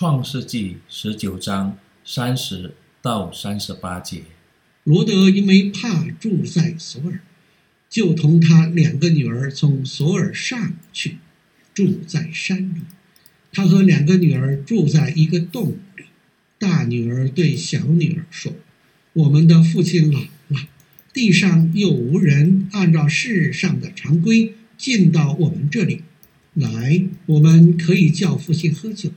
创世纪十九章三十到三十八节。罗德因为怕住在索尔，就同他两个女儿从索尔上去，住在山里。他和两个女儿住在一个洞里。大女儿对小女儿说：“我们的父亲老了，地上又无人按照世上的常规进到我们这里来，我们可以叫父亲喝酒，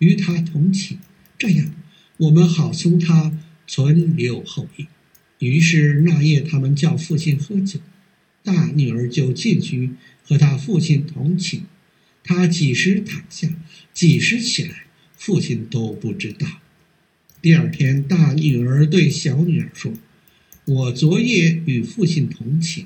与他同寝，这样我们好从他存留后裔。”于是那夜，他们叫父亲喝酒，大女儿就进去和他父亲同寝。他几时躺下，几时起来，父亲都不知道。第二天，大女儿对小女儿说：“我昨夜与父亲同寝，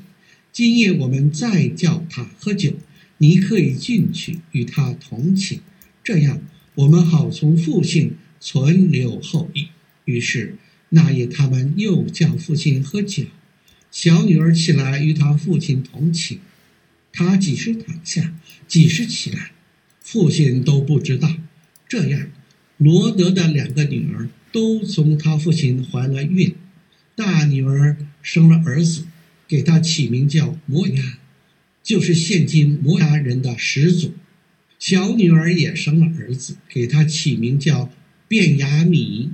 今夜我们再叫他喝酒，你可以进去与他同寝，这样我们好从父亲存留后裔。”于是。那夜，他们又叫父亲喝酒。小女儿起来与她父亲同寝，她几时躺下，几时起来，父亲都不知道。这样，罗德的两个女儿都从他父亲怀了孕。大女儿生了儿子，给他起名叫摩押，就是现今摩押人的始祖。小女儿也生了儿子，给他起名叫便雅米。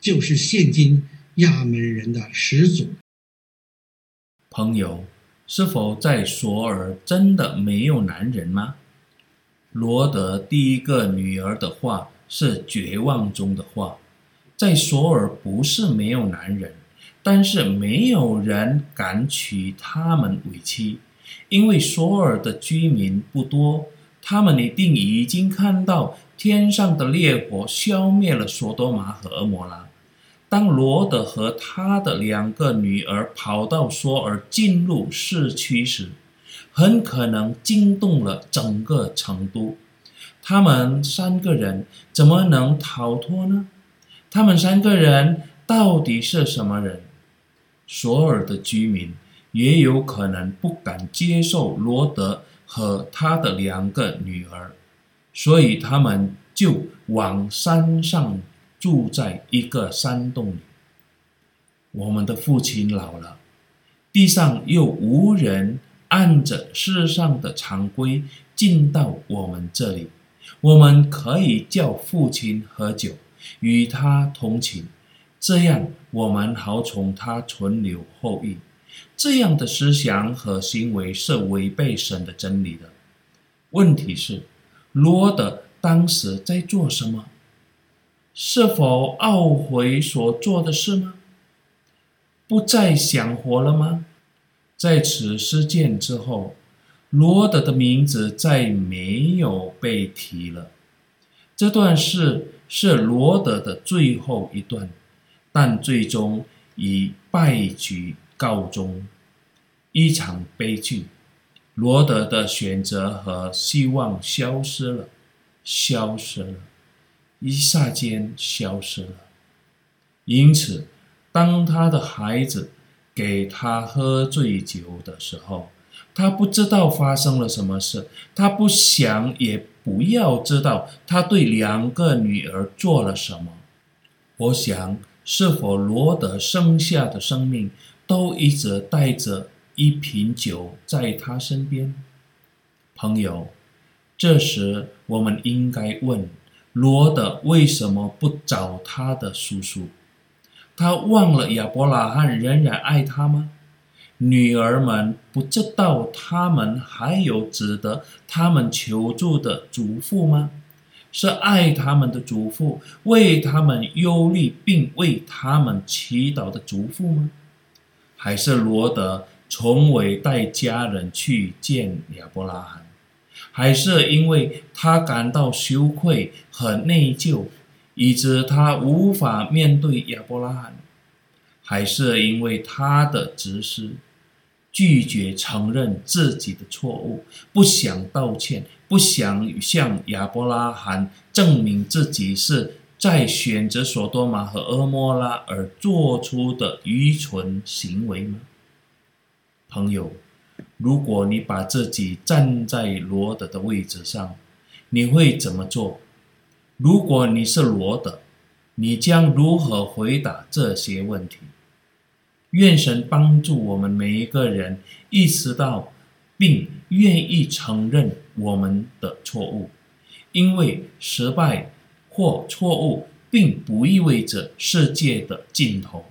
就是现今亚门人的始祖。朋友，是否在索尔真的没有男人吗？罗德第一个女儿的话是绝望中的话，在索尔不是没有男人，但是没有人敢娶他们为妻，因为索尔的居民不多，他们一定已经看到天上的烈火消灭了索多玛和蛾摩拉。当罗德和他的两个女儿跑到索尔进入市区时，很可能惊动了整个城都。他们三个人怎么能逃脱呢？他们三个人到底是什么人？索尔的居民也有可能不敢接受罗德和他的两个女儿，所以他们就往山上。住在一个山洞里。我们的父亲老了，地上又无人按着世上的常规进到我们这里。我们可以叫父亲喝酒，与他同寝，这样我们好从他存留后裔。这样的思想和行为是违背神的真理的。问题是，罗德当时在做什么？是否懊悔所做的事吗？不再想活了吗？在此事件之后，罗德的名字再没有被提了。这段事是罗德的最后一段，但最终以败局告终，一场悲剧。罗德的选择和希望消失了，消失了。一霎间消失了。因此，当他的孩子给他喝醉酒的时候，他不知道发生了什么事，他不想也不要知道他对两个女儿做了什么。我想，是否罗德剩下的生命都一直带着一瓶酒在他身边？朋友，这时我们应该问。罗德为什么不找他的叔叔？他忘了亚伯拉罕仍然爱他吗？女儿们不知道他们还有值得他们求助的祖父吗？是爱他们的祖父，为他们忧虑并为他们祈祷的祖父吗？还是罗德从未带家人去见亚伯拉罕？还是因为他感到羞愧和内疚，以致他无法面对亚伯拉罕；还是因为他的自私，拒绝承认自己的错误，不想道歉，不想向亚伯拉罕证明自己是在选择索多玛和蛾摩拉而做出的愚蠢行为吗？朋友。如果你把自己站在罗德的位置上，你会怎么做？如果你是罗德，你将如何回答这些问题？愿神帮助我们每一个人意识到，并愿意承认我们的错误，因为失败或错误并不意味着世界的尽头，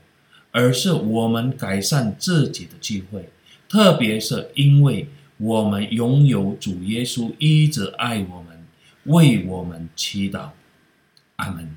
而是我们改善自己的机会。特别是因为我们拥有主耶稣一直爱我们，为我们祈祷。阿门。